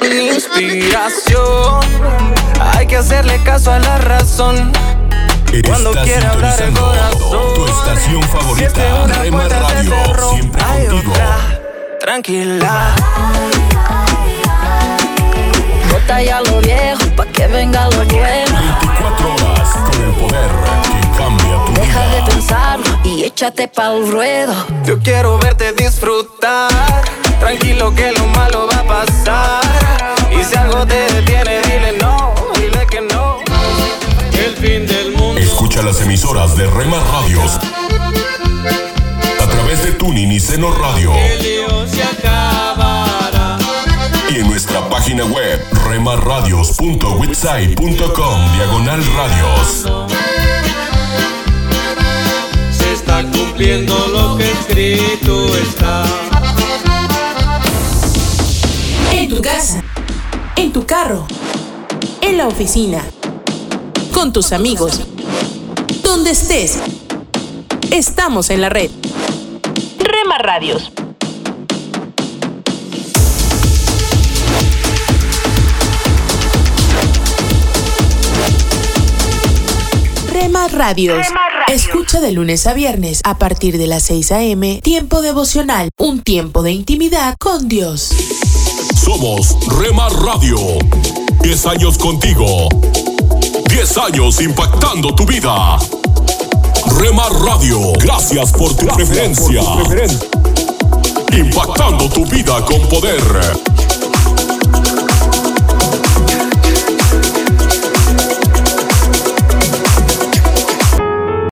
Inspiración, hay que hacerle caso a la razón. Cuando quiera hablar el corazón. Tu estación favorita, Rema Radio, siempre contigo. Tranquila. Bota ya lo viejo pa' que venga lo nuevo. Poder que cambia tu Deja vida. de pensarlo y échate pa'l ruedo. Yo quiero verte disfrutar. Tranquilo que lo malo va a pasar. Y si algo te detiene, dile no, dile que no. El fin del mundo. Escucha las emisoras de Rema Radios a través de Tuning y Seno Radio. Y en nuestra página web remarradios.witsai.com diagonal radios. Se está cumpliendo lo que escrito está. En tu casa, en tu carro, en la oficina, con tus amigos, donde estés. Estamos en la red. Rema Radios. Rema Radios. Escucha de lunes a viernes a partir de las 6 a.m. Tiempo devocional, un tiempo de intimidad con Dios. Somos Rema Radio. 10 años contigo. 10 años impactando tu vida. Rema Radio, gracias por tu preferencia. Impactando tu vida con poder.